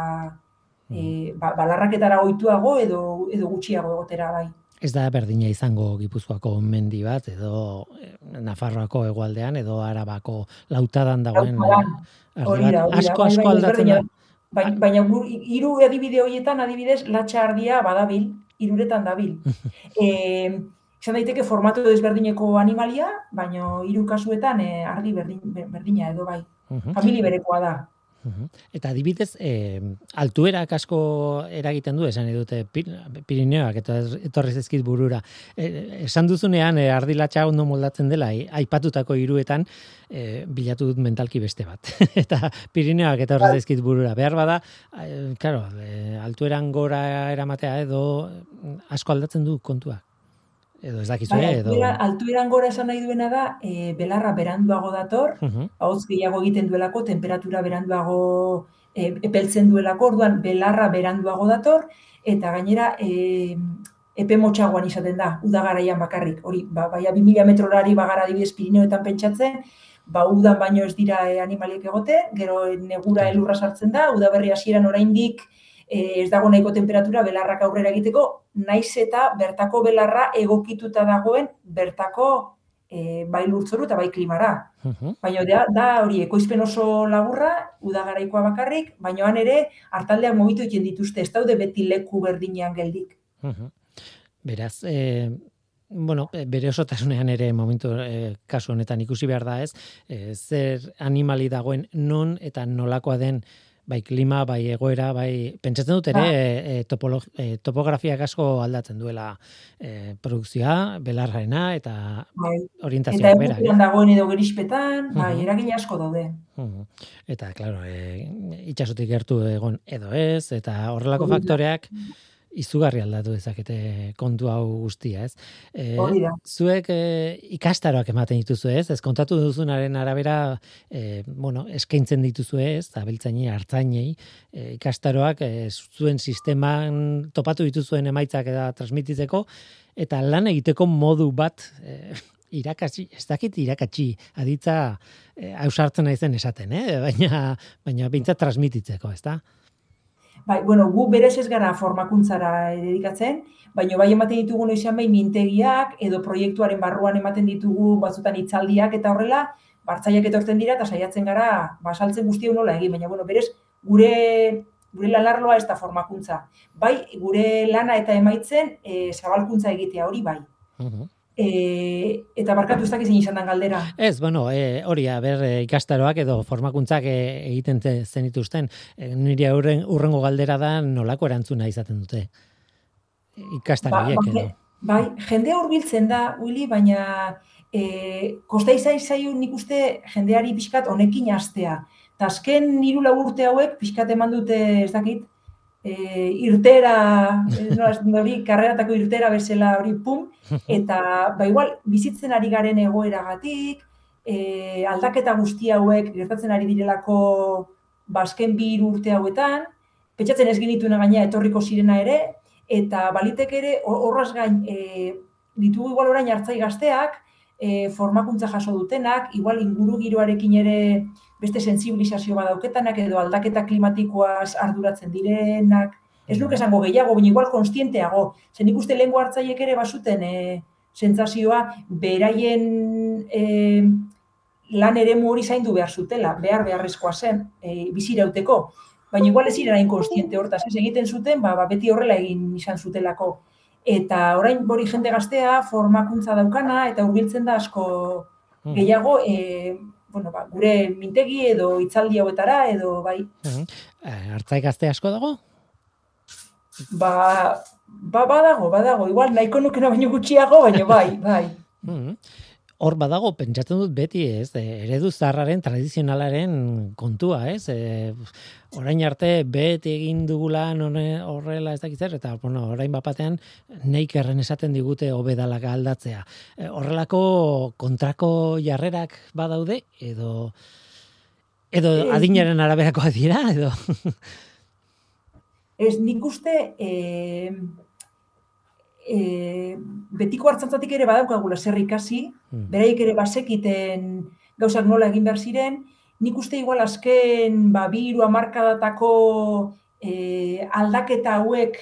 [SPEAKER 3] e, ba, balarraketara goituago edo, edo gutxiago egotera bai.
[SPEAKER 2] Ez da berdina izango Gipuzkoako mendi bat edo eh, Nafarroako hegoaldean edo Arabako lautadan dagoen
[SPEAKER 3] Hori da, da,
[SPEAKER 2] asko
[SPEAKER 3] bai,
[SPEAKER 2] asko
[SPEAKER 3] bai,
[SPEAKER 2] aldatzen da.
[SPEAKER 3] desberdina Baina, baina hiru adibide horietan adibidez latxa ardia badabil, hiruretan dabil. e, [LAUGHS] izan daiteke formato desberdineko animalia, baina hiru kasuetan e, ardi berdin, berdina edo bai.
[SPEAKER 2] Mhm,
[SPEAKER 3] Famili berekoa da.
[SPEAKER 2] Eta adibidez, eh, altuerak asko eragiten du, esan nahi dute Pir- Pirineoak, eta ez- etorri zaizkit burura. Eh, esan duzunean, eh, ardilatxa ondo moldatzen dela, eh, aipatutako hiruetan, eh, bilatu dut mentalki beste bat. [LAUGHS] eta Pirineoak eta horrez zaizkit burura. Behar bada, eh, claro, eh, altueran gora eramatea edo eh, asko aldatzen du kontua. Edo ez dakizu,
[SPEAKER 3] Bai,
[SPEAKER 2] eh, edo...
[SPEAKER 3] altuera, altueran gora esan nahi duena da, e, belarra beranduago dator,
[SPEAKER 2] Mhm,
[SPEAKER 3] hotz gehiago egiten duelako, temperatura beranduago e, epeltzen duelako, orduan belarra beranduago dator, eta gainera e, epe motxagoan izaten da, udagaraian bakarrik. Hori, ba, baia 2000 metrorari bagara adibidez Pirineoetan pentsatzen, ba, udan baino ez dira e, animaliek egote, gero negura elurra sartzen da, udaberri hasieran oraindik e, ez dago nahiko temperatura belarrak aurrera egiteko, naiz eta bertako belarra egokituta dagoen bertako e, bai lurtzoru eta bai klimara.
[SPEAKER 2] mhm.
[SPEAKER 3] Baina da, da hori ekoizpen oso laburra, udagaraikoa bakarrik, baina han ere hartaldeak mugitu egiten dituzte, ez daude beti leku berdinean geldik.
[SPEAKER 2] Beraz, e, bueno, bere osotasunean ere momentu e, kasu honetan ikusi behar da ez, e, zer animali dagoen non eta nolakoa den bai klima, bai egoera, bai pentsatzen dut ere
[SPEAKER 3] Ba.
[SPEAKER 2] e, e, topolo, e, topografiak asko aldatzen duela e, produkzioa, belarrena eta
[SPEAKER 3] Bai.
[SPEAKER 2] orientazioa
[SPEAKER 3] Eta
[SPEAKER 2] bera.
[SPEAKER 3] egutean dagoen edo gerispetan, bai,
[SPEAKER 2] Mhm.
[SPEAKER 3] eragin asko daude.
[SPEAKER 2] Mhm. Eta, claro, e, itxasotik gertu egon edo ez, eta horrelako faktoreak izugarri aldatu dezakete kontu hau guztia, ez? E, zuek e, ikastaroak ematen dituzu, ez? Ez kontatu duzunaren arabera, e, bueno, eskaintzen dituzu ez, abeltzainei, hartzainei, e, ikastaroak e, zuen sisteman topatu dituzuen emaitzak eta transmititzeko, eta lan egiteko modu bat e, irakatsi, ez dakit irakatsi, aditza e, ausartzen naizen esaten, eh? baina, baina bintzat transmititzeko, ez da?
[SPEAKER 3] Bai, bueno, gu berez ez gara formakuntzara dedikatzen, baina bai ematen ditugu noizean behin mintegiak edo proiektuaren barruan ematen ditugu batzutan hitzaldiak eta horrela, bartzaiak etortzen dira eta saiatzen gara basaltzen guzti hau nola egin, baina bueno, berez gure gure lanarloa ez da formakuntza. Bai, gure lana eta emaitzen e, zabalkuntza egitea hori bai.
[SPEAKER 2] Mhm.
[SPEAKER 3] E, eta barkatu ez dakizin izan den galdera.
[SPEAKER 2] Ez, bueno, e, hori, ber e, ikastaroak edo formakuntzak e, egiten te- zenituzten, e, nire urren, urrengo galdera da nolako erantzuna izaten dute. Ikastaro horiek
[SPEAKER 3] ba,
[SPEAKER 2] edo.
[SPEAKER 3] bai, jendea hurbiltzen da, Willy, baina e, kosta izai zaio nik uste jendeari pixkat honekin hastea. Ta azken hiru urte hauek pixkat eman dute, ez dakit, e, irtera, ez nola hori, karreratako irtera bezala hori pum, [LAUGHS] eta ba igual bizitzen ari garen egoeragatik, e, aldaketa guzti hauek gertatzen ari direlako bazken bi hiru urte hauetan, pentsatzen ez genituen gaina etorriko zirena ere, eta balitek ere horraz gain e, ditugu igual orain hartzai gazteak, e, formakuntza jaso dutenak, igual inguru giroarekin ere beste sensibilizazio badauketanak edo aldaketa klimatikoaz arduratzen direnak, ez nuke esango gehiago, baina igual konstienteago. Zen ikuste lehenko hartzaiek ere basuten e, sentsazioa beraien e, lan ere hori zaindu behar zutela, behar beharrezkoa zen, e, bizirauteko. Baina igual ez ziren hain konstiente hortaz, ez egiten zuten, ba, ba, beti horrela egin izan zutelako. Eta orain bori jende gaztea formakuntza daukana eta hurbiltzen da asko hmm. gehiago e, bueno, ba, gure mintegi edo hitzaldi hauetara edo bai.
[SPEAKER 2] Uh Artzai gazte asko dago?
[SPEAKER 3] Ba, ba badago, badago. Igual nahiko nukena baino gutxiago, baina bai, bai.
[SPEAKER 2] Hor badago pentsatzen dut beti, ez? E, eredu zarraren tradizionalaren kontua, ez? E, orain arte beti egin dugula horrela ez dakitzer eta bueno, orain bapatean neikerren esaten digute hobedalak aldatzea. E, horrelako kontrako jarrerak badaude edo edo adinaren araberakoa dira edo
[SPEAKER 3] Ez nik uste eh e, betiko hartzantzatik ere badaukagula zer ikasi, hmm. beraiek ere basekiten gauzak nola egin behar ziren, nik uste igual azken ba, bi amarkadatako e, aldaketa hauek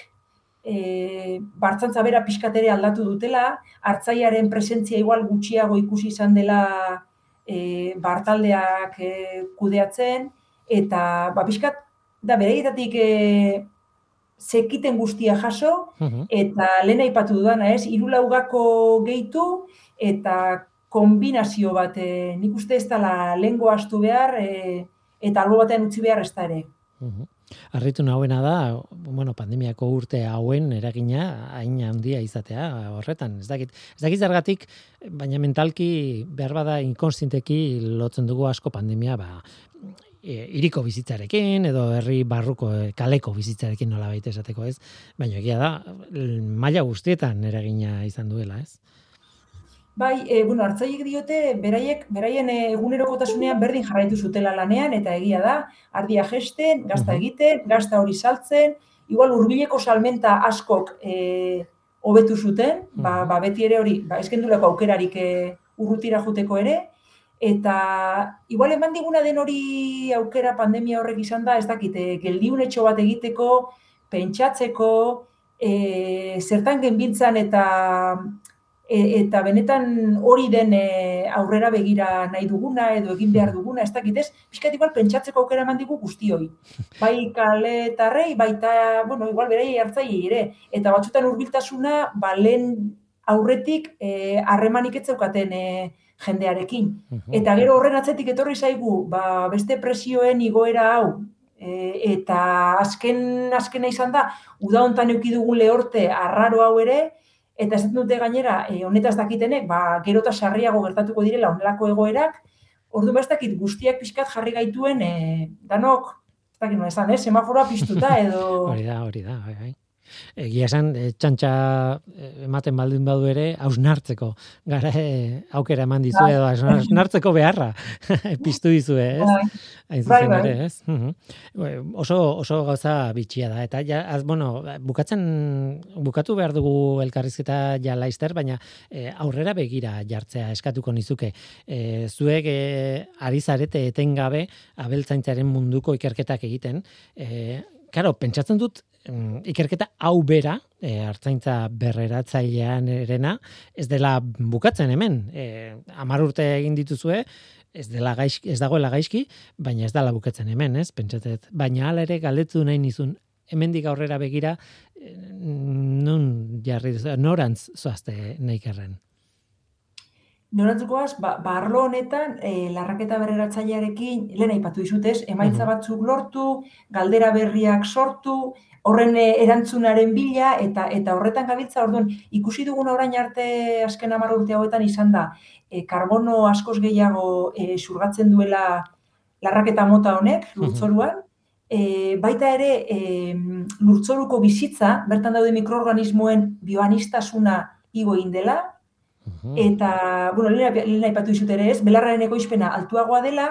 [SPEAKER 3] e, bartzantza bera pixkatere aldatu dutela, hartzaiaren presentzia igual gutxiago ikusi izan dela e, bartaldeak e, kudeatzen, eta ba, pixkat, da beraietatik e, zekiten guztia jaso, eta lehen aipatu dudana, ez, irulaugako gehitu, eta kombinazio bat, e, nik uste ez dela lengo astu behar, e, eta albo batean utzi behar ez da ere.
[SPEAKER 2] Arritu nahuena da, bueno, pandemiako urte hauen eragina hain handia izatea horretan. Ez dakit, ez dakit zergatik, baina mentalki behar bada inkonstinteki lotzen dugu asko pandemia, ba, e, iriko bizitzarekin edo herri barruko e, kaleko bizitzarekin nola baita esateko ez, baina egia da, maila guztietan eragina izan duela ez.
[SPEAKER 3] Bai, e, bueno, hartzaiek diote, beraiek, beraien egunerokotasunean berdin jarraitu zutela lanean, eta egia da, ardia gesten, gazta egiten, gazta hori saltzen, igual urbileko salmenta askok e, hobetu zuten, ba, ba, beti ere hori, ba, eskenduleko aukerarik e, urrutira juteko ere, Eta igual eman diguna den hori aukera pandemia horrek izan da, ez dakite, geldiun etxo bat egiteko, pentsatzeko, e, zertan genbintzan eta e, eta benetan hori den e, aurrera begira nahi duguna edo egin behar duguna, ez dakit ez, pixkat igual pentsatzeko aukera eman digu guztioi. Bai kaletarrei, baita, bueno, igual berai hartzai ere, eta batzutan urbiltasuna, ba, lehen aurretik e, harremanik ez zeukaten e, jendearekin. Eta gero horren atzetik etorri zaigu, ba, beste presioen igoera hau, e, eta azken azkena izan da, uda hontan euki dugun lehorte arraro hau ere, eta ez dute gainera, e, honetaz dakitenek, ba, gero eta sarriago gertatuko direla onelako egoerak, ordu bastakit guztiak pixkat jarri gaituen, e, danok, ez dakit esan, eh, semaforoa piztuta edo... [LAUGHS]
[SPEAKER 2] hori da, hori da, bai, bai. Egia esan, e, txantxa eh, ematen baldin badu ere, hausnartzeko. Gara, e, aukera eman dizu bai. edo, hausnartzeko beharra. [LAUGHS] [LAUGHS] Piztu dizu, ez? Bai. Hain bai, bai. ere, ez? Oso, oso gauza bitxia da. Eta, ja, az, bueno, bukatzen, bukatu behar dugu elkarrizketa ja laizter, baina aurrera begira jartzea eskatuko nizuke. E, zuek e, ari zarete etengabe abeltzaintzaren munduko ikerketak egiten. E, Karo, pentsatzen dut, ikerketa hau bera, e, hartzaintza berreratzailean erena, ez dela bukatzen hemen. E, amar urte egin dituzue, ez, dela gaizki, ez dagoela gaizki, baina ez dela bukatzen hemen, ez? Pentsatet. Baina hala ere galdetu nahi nizun, hemendik aurrera begira, e, nun jarri, norantz zoazte nahi kerren?
[SPEAKER 3] Norantzukoaz, ba, barlo honetan, e, larraketa berreratzailearekin, lehen aipatu dizutez, emaitza batzuk lortu, galdera berriak sortu, horren eh, erantzunaren bila eta eta horretan gabiltza orduan ikusi dugun orain arte azken 10 urte hauetan izan da e, karbono askoz gehiago e, eh, surgatzen duela larraketa mota honek lurtzoruan e, baita ere e, lurtzoruko bizitza bertan daude mikroorganismoen bioanistasuna igo egin dela Eta, bueno, lehena ipatu dizut ere ez, belarraren ekoizpena altuagoa dela,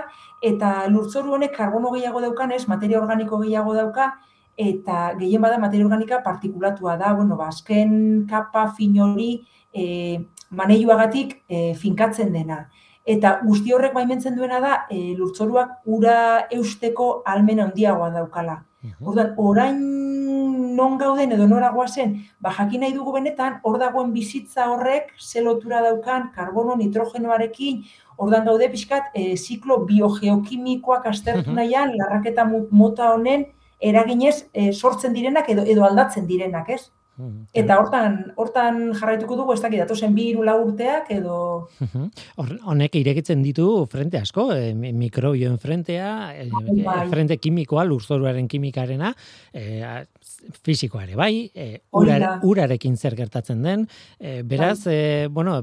[SPEAKER 3] eta lurtzoru honek karbono gehiago daukanez, materia organiko gehiago dauka, eta gehien bada materia organika partikulatua da, bueno, ba, azken kapa fin hori e, maneioagatik e, finkatzen dena. Eta guzti horrek baimentzen duena da, e, lurtzoruak ura eusteko almen handiagoa daukala. Orduan, orain non gauden edo nora zen, ba jakin nahi dugu benetan, hor dagoen bizitza horrek ze lotura daukan karbono nitrogenoarekin, ordan gaude pixkat e, ziklo biogeokimikoak aztertu nahian, larraketa mota honen eraginez e, sortzen direnak edo edo aldatzen direnak, ez? Hmm, eta hortan, hortan jarraituko dugu, ez dakit, datozen bi iru urteak edo...
[SPEAKER 2] Honek irekitzen ditu frente asko, e, mikrobioen frentea, e, bai. frente kimikoa, lurzoruaren kimikarena, e, fizikoare bai, e, urarekin zer gertatzen den, e, beraz, bai. e, bueno,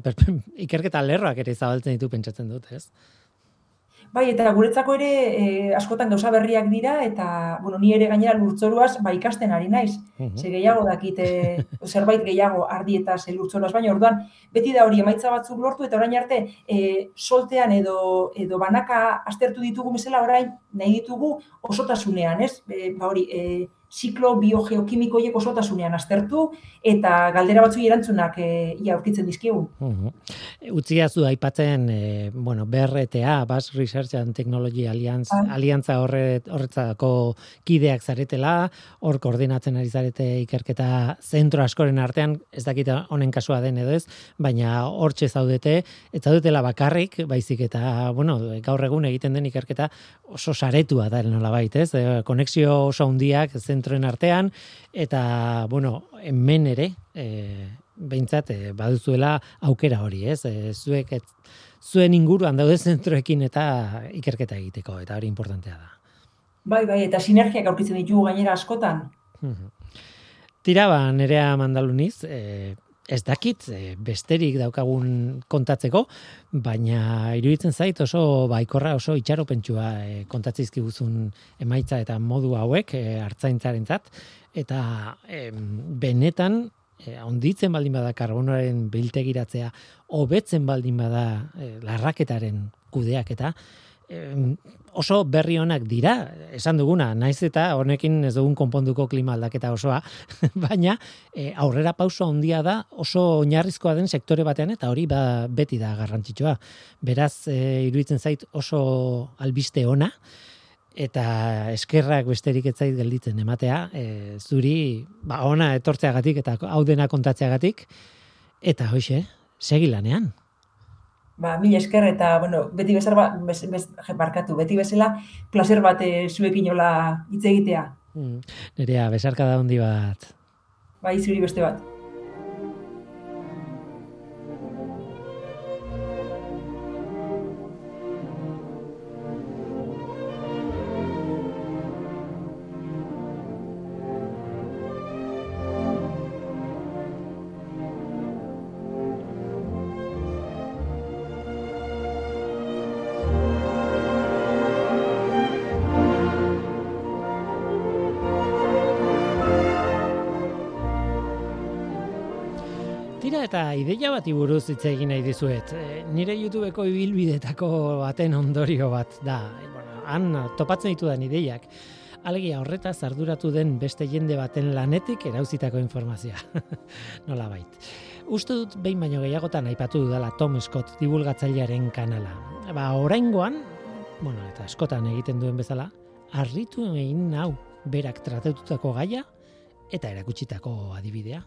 [SPEAKER 2] ikerketa lerroak ere zabaltzen ditu pentsatzen dut, ez?
[SPEAKER 3] Bai, eta guretzako ere e, askotan gauza berriak dira, eta, bueno, ni ere gainera lurtzoruaz, ba, ikasten ari naiz. Mhm. Ze gehiago dakite, [LAUGHS] zerbait gehiago ardi eta ze lurtzoruaz, baina orduan, beti da hori emaitza batzuk lortu, eta orain arte, e, soltean edo, edo banaka aztertu ditugu mesela, orain nahi ditugu osotasunean, ez? E, ba hori, e, ziklo biogeokimiko hiek osotasunean aztertu eta galdera batzu erantzunak e, ia aurkitzen dizkigu.
[SPEAKER 2] Uh -huh. aipatzen e, bueno, BRTA, Bas Research and Technology Alliance, ah. aliantza horre, horretzako kideak zaretela, hor koordinatzen ari zarete ikerketa zentro askoren artean, ez dakit honen kasua den edo ez, baina hortxe zaudete, ez zaudetela bakarrik, baizik eta, bueno, gaur egun egiten den ikerketa oso saretua da nola bait, ez? E, konexio oso handiak zentroen artean, eta, bueno, hemen ere, e, behintzat, e, baduzuela aukera hori, ez? E, zuek, et, zuen inguruan daude zentroekin eta ikerketa egiteko, eta hori importantea da.
[SPEAKER 3] Bai, bai, eta sinergiak aurkitzen ditugu gainera askotan.
[SPEAKER 2] Tira, ba, nerea mandaluniz, e, ez dakit e, besterik daukagun kontatzeko, baina iruditzen zait oso baikorra oso itxaropentsua e, kontatzizkiguzun emaitza eta modu hauek e, hartzaintzarentzat. Eta e, benetan onditzen baldin bada karbonoaren biltegiratzea, hobetzen baldin bada e, larraketaren kudeak eta oso berri honak dira, esan duguna, naiz eta honekin ez dugun konponduko klima aldaketa osoa, [LAUGHS] baina e, aurrera pauso handia da oso oinarrizkoa den sektore batean eta hori ba, beti da garrantzitsua. Beraz, e, iruditzen zait oso albiste ona, eta eskerrak besterik ez zait gelditzen ematea, e, zuri ba, ona etortzeagatik eta hau dena kontatzeagatik, eta hoxe, segilanean
[SPEAKER 3] ba, mila esker eta, bueno, beti bezala, ba, bez, bez, barkatu, beti bezala, placer bat e, zuekin hola hitz egitea.
[SPEAKER 2] Mm. Nerea, besarka da hondi bat.
[SPEAKER 3] Bai, zuri beste bat.
[SPEAKER 2] Eta ideia bat buruz hitz egin nahi dizuet. E, nire YouTubeko ibilbidetako baten ondorio bat da. E, bueno, han topatzen ditudan ideiak. Alegia horretaz arduratu den beste jende baten lanetik erauzitako informazioa. [LAUGHS] Nola bait. Uste dut behin baino gehiagotan aipatu dudala Tom Scott divulgatzailearen kanala. Ba, oraingoan, bueno, eta askotan egiten duen bezala, harritu egin nau berak tratetutako gaia eta erakutsitako adibidea.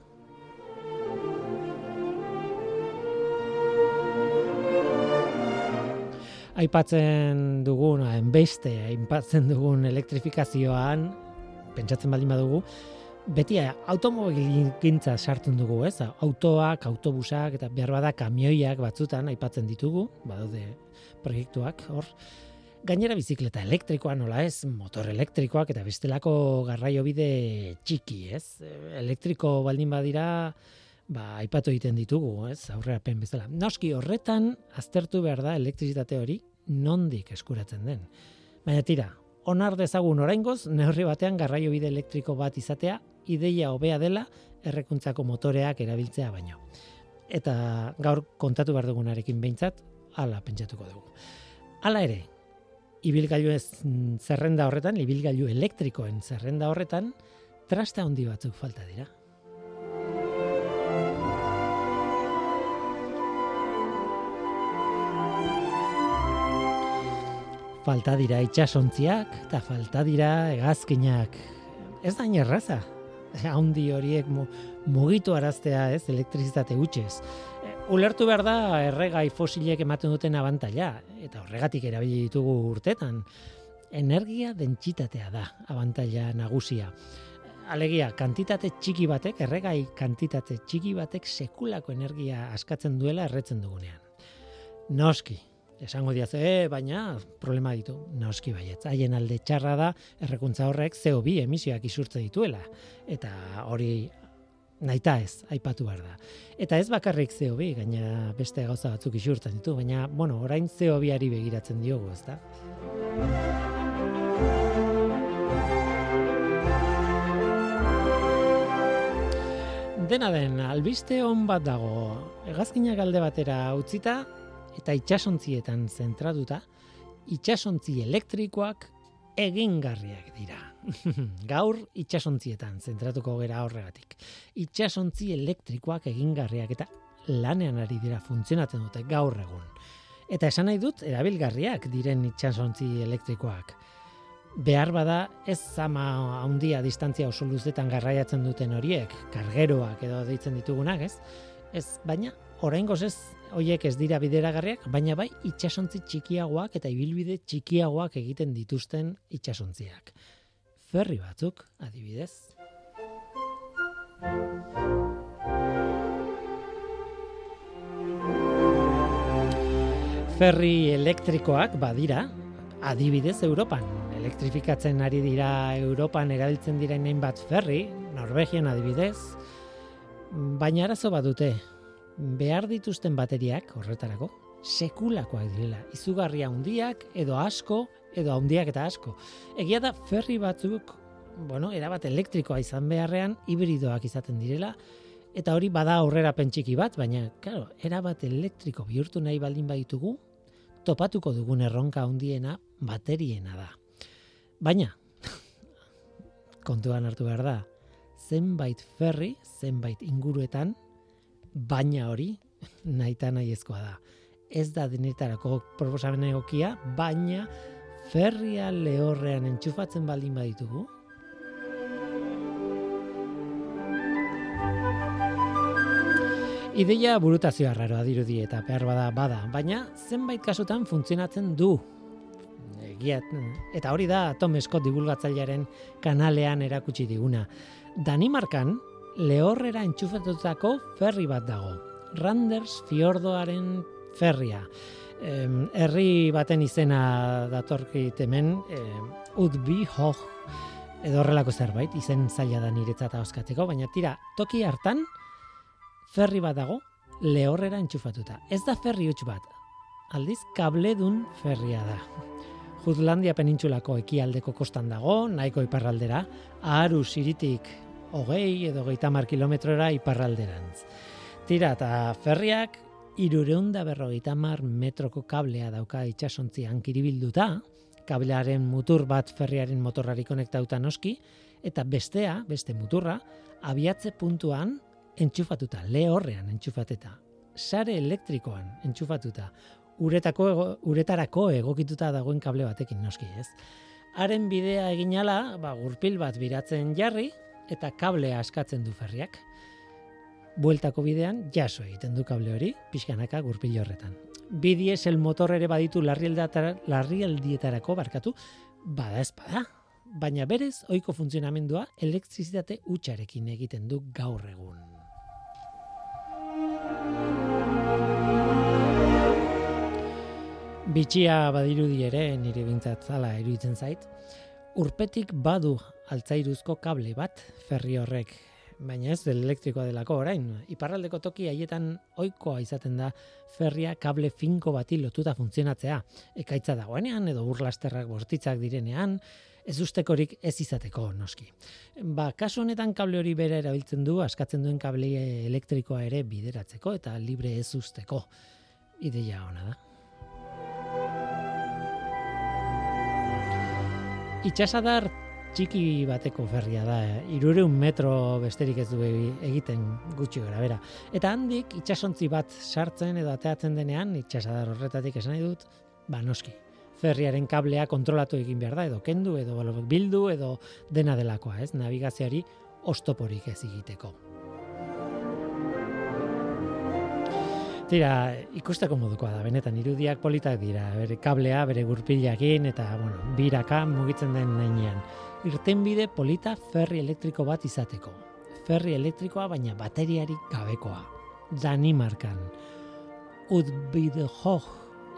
[SPEAKER 2] Aipatzen dugun, beste aipatzen dugun elektrifikazioan, pentsatzen baldin badugu, beti automobilgintza sartu dugu, ez? Autoak, autobusak eta behar bada kamioiak batzutan aipatzen ditugu, badaude proiektuak, hor. Gainera bizikleta elektrikoa nola ez, motor elektrikoak eta bestelako garraio bide txiki, ez? Elektriko baldin badira, ba, aipatu egiten ditugu, ez, aurrerapen bezala. Noski horretan, aztertu behar da elektrizitate hori, nondik eskuratzen den. Baina tira, onar dezagun oraingoz, neurri batean garraio bide elektriko bat izatea, ideia hobea dela, errekuntzako motoreak erabiltzea baino. Eta gaur kontatu behar dugunarekin behintzat, ala pentsatuko dugu. Hala ere, ibilgailu ez zerrenda horretan, ibilgailu elektrikoen zerrenda horretan, trasta handi batzuk falta dira. Falta dira itxasontziak eta falta dira hegazkinak. Ez da erraza. [LAUGHS] Haundi horiek mugitu araztea ez, elektrizitate utxez ulertu behar da erregai fosilek ematen duten abantaila, eta horregatik erabili ditugu urtetan. Energia dentsitatea da abantaila nagusia. Alegia, kantitate txiki batek, erregai kantitate txiki batek sekulako energia askatzen duela erretzen dugunean. Noski, esango diaz, e, baina problema ditu, noski baietz. Haien alde txarra da, errekuntza horrek CO2 emisioak isurtze dituela. Eta hori naita ez, aipatu behar da. Eta ez bakarrik CO2, gaina beste gauza batzuk isurtzen ditu, baina, bueno, orain CO2ari begiratzen diogu, ez da? Dena den, albiste hon bat dago, egazkinak alde batera utzita, eta itxasontzietan zentratuta, itxasontzi elektrikoak egingarriak dira. [LAUGHS] Gaur itsasontzietan zentratuko gera horregatik. Itsasontzi elektrikoak egingarriak eta lanean ari dira funtzionatzen dute gaur egun. Eta esan nahi dut erabilgarriak diren itsasontzi elektrikoak. Behar bada ez zama handia distantzia oso luzetan garraiatzen duten horiek, kargeroak edo deitzen ditugunak, ez? Ez, baina oraingoz ez hoiek ez dira bideragarriak, baina bai itsasontzi txikiagoak eta ibilbide txikiagoak egiten dituzten itsasontziak. Ferri batzuk, adibidez. Ferri elektrikoak badira, adibidez Europan. Elektrifikatzen ari dira Europan erabiltzen direnein bat ferri, Norvegian adibidez, baina arazo badute, behar dituzten bateriak horretarako sekulakoak direla. Izugarria handiak edo asko edo handiak eta asko. Egia da ferri batzuk, bueno, erabat elektrikoa izan beharrean hibridoak izaten direla eta hori bada aurrera pentsiki bat, baina claro, erabat elektriko bihurtu nahi baldin baitugu, topatuko dugun erronka handiena bateriena da. Baina [LAUGHS] kontuan hartu behar da, zenbait ferri, zenbait inguruetan baina hori nahita nahi ezkoa da. Ez da denetarako proposamen egokia, baina ferria lehorrean entxufatzen baldin baditugu. Ideia burutazioa raroa dirudi eta behar bada bada, baina zenbait kasutan funtzionatzen du. Egiat, eta hori da Tom Scott divulgatzailearen kanalean erakutsi diguna. Danimarkan, lehorrera entxufatutako ferri bat dago. Randers fiordoaren ferria. herri baten izena datorkit hemen, Udbi Hoch edo horrelako zerbait, izen zaila da niretzat auskatzeko, baina tira, toki hartan ferri bat dago lehorrera entxufatuta. Ez da ferri huts bat, aldiz kabledun ferria da. Jutlandia penintxulako ekialdeko kostan dago, nahiko iparraldera, aharu siritik hogei edo geita mar kilometrora iparralderantz. Tira, eta ferriak irureunda berrogeita mar metroko kablea dauka itxasontzian kiribilduta, kablearen mutur bat ferriaren motorrari konektauta noski, eta bestea, beste muturra, abiatze puntuan entxufatuta, lehorrean entxufateta, sare elektrikoan entxufatuta, uretako uretarako egokituta dagoen kable batekin noski, ez? Haren bidea eginala, ba, gurpil bat biratzen jarri, eta kablea askatzen du ferriak. Bueltako bidean jaso egiten du kable hori, pixkanaka gurpil horretan. Bidies el motor ere baditu larrialdietarako barkatu, bada ez bada. Baina berez, ohiko funtzionamendua elektrizitate utxarekin egiten du gaur egun. Bitxia badirudi ere, nire bintzat zala iruditzen zait, urpetik badu altzairuzko kable bat ferri horrek. Baina ez del elektrikoa delako orain. Iparraldeko toki haietan ohikoa izaten da ferria kable finko bati lotuta funtzionatzea. Ekaitza dagoenean edo urlasterrak bortitzak direnean ez ustekorik ez izateko noski. Ba kasu honetan kable hori bere erabiltzen du askatzen duen kable elektrikoa ere bideratzeko eta libre ez usteko. Ideia ona da. Itxasadar txiki bateko ferria da, irureun metro besterik ez du egiten gutxi gara, bera. Eta handik itxasontzi bat sartzen edo ateatzen denean, itxasadar horretatik esan nahi dut, ba noski, ferriaren kablea kontrolatu egin behar da, edo kendu, edo bildu, edo dena delakoa, ez, navigazioari ostoporik ez egiteko. Tira, ikusteko modukoa da, benetan irudiak politak dira, bere kablea, bere gurpilakin, eta, bueno, biraka mugitzen den nainean. Irtenbide polita ferri elektriko bat izateko. Ferri elektrikoa, baina bateriarik gabekoa. Danimarkan. Udbide hoch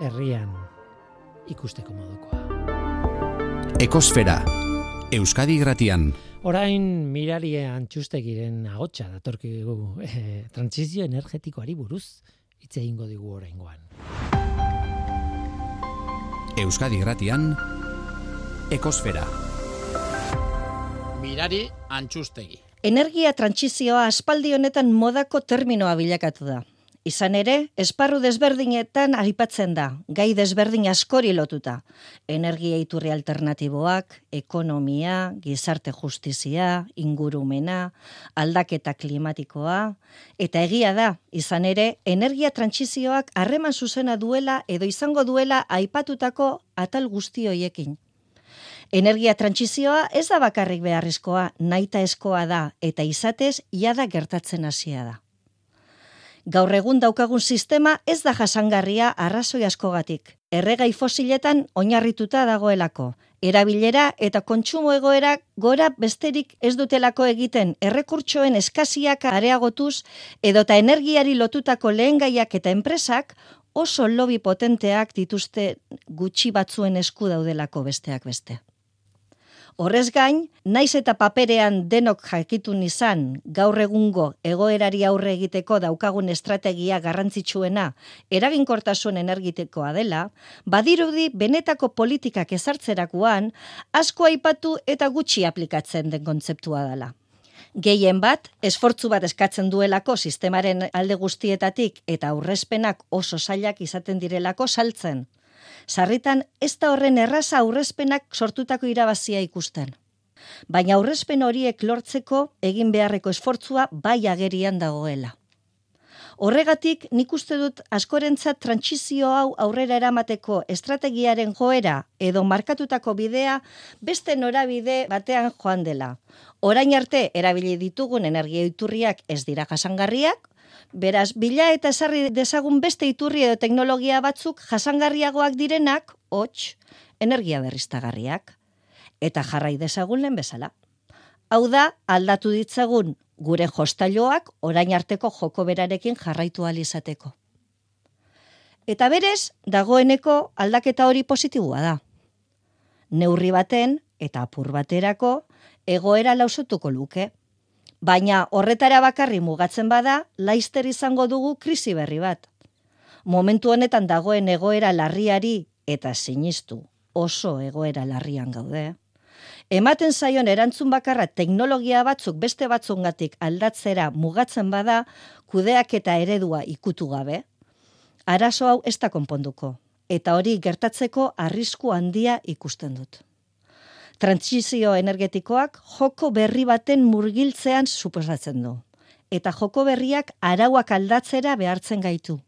[SPEAKER 2] herrian ikusteko modukoa.
[SPEAKER 1] Ekosfera, Euskadi gratian.
[SPEAKER 2] Orain mirari antxustegiren ahotsa datorki dugu eh, transizio energetikoari buruz hitz egingo digu oraingoan.
[SPEAKER 1] Euskadi Gratian Ekosfera.
[SPEAKER 4] Mirari antxustegi.
[SPEAKER 5] Energia trantsizioa aspaldi honetan modako terminoa bilakatu da. Izan ere, esparru desberdinetan aripatzen da, gai desberdin askori lotuta. Energia iturri alternatiboak, ekonomia, gizarte justizia, ingurumena, aldaketa klimatikoa, eta egia da, izan ere, energia trantsizioak harreman zuzena duela edo izango duela aipatutako atal guzti hoiekin. Energia trantsizioa ez da bakarrik beharrezkoa, naita eskoa da, eta izatez, iada gertatzen hasia da. Gaur egun daukagun sistema ez da jasangarria arrazoi askogatik. Erregai fosiletan oinarrituta dagoelako. Erabilera eta kontsumo egoera gora besterik ez dutelako egiten errekurtsoen eskaziak areagotuz edota energiari lotutako lehengaiak eta enpresak oso lobby potenteak dituzte gutxi batzuen esku daudelako besteak beste. Horrez gain, naiz eta paperean denok jakitun izan gaur egungo egoerari aurre egiteko daukagun estrategia garrantzitsuena eraginkortasun energitikoa dela, badirudi benetako politikak ezartzerakoan asko aipatu eta gutxi aplikatzen den kontzeptua dela. Gehien bat, esfortzu bat eskatzen duelako sistemaren alde guztietatik eta aurrezpenak oso zailak izaten direlako saltzen sarritan ez da horren erraza aurrezpenak sortutako irabazia ikusten. Baina aurrezpen horiek lortzeko egin beharreko esfortzua bai agerian dagoela. Horregatik nik uste dut askorentzat trantsizio hau aurrera eramateko estrategiaren joera edo markatutako bidea beste norabide batean joan dela. Orain arte erabili ditugun energia iturriak ez dira jasangarriak, Beraz, bila eta esarri dezagun beste iturri edo teknologia batzuk jasangarriagoak direnak, hots, energia berriztagarriak. Eta jarrai dezagun lehen bezala. Hau da, aldatu ditzagun gure jostailoak orain arteko joko berarekin jarraitu alizateko. Eta berez, dagoeneko aldaketa hori positiboa da. Neurri baten eta apur baterako egoera lausotuko luke. Baina horretara bakarri mugatzen bada, laister izango dugu krisi berri bat. Momentu honetan dagoen egoera larriari eta sinistu oso egoera larrian gaude. Ematen zaion erantzun bakarra teknologia batzuk beste batzungatik aldatzera mugatzen bada, kudeak eta eredua ikutu gabe. Arazo hau ez da konponduko, eta hori gertatzeko arrisku handia ikusten dut trantsizio energetikoak joko berri baten murgiltzean suposatzen du. Eta joko berriak arauak aldatzera behartzen gaitu.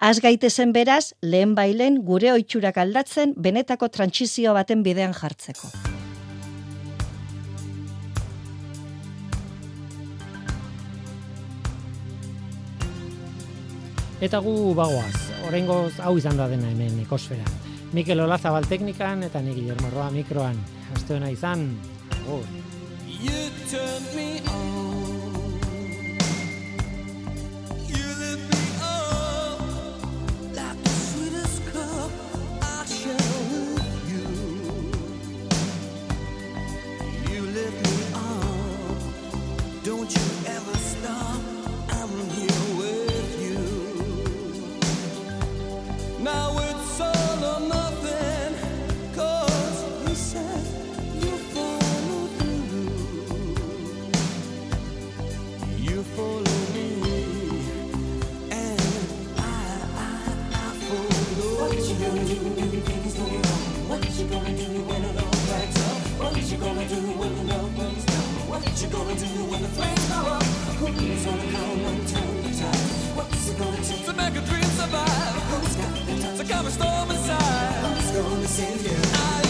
[SPEAKER 5] Az gaitezen beraz, lehen bailen gure oitxurak aldatzen benetako trantsizio baten bidean jartzeko.
[SPEAKER 2] Eta gu bagoaz, horrengoz hau izan da dena hemen ekosfera. Mikel Olazabal teknikan eta ni Guillermo Roa mikroan. Aste izan. Oh.
[SPEAKER 4] gonna do when the flames go up? Who's? What's it gonna take to make a dream survive? Who's got the touch to calm a storm inside? Gonna save you? I